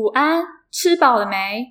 午安吃饱了没？